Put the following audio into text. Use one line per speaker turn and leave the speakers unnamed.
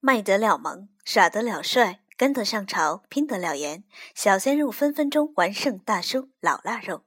卖得了萌耍得了帅跟得上潮拼得了颜小鲜肉分分钟完胜大叔老腊肉。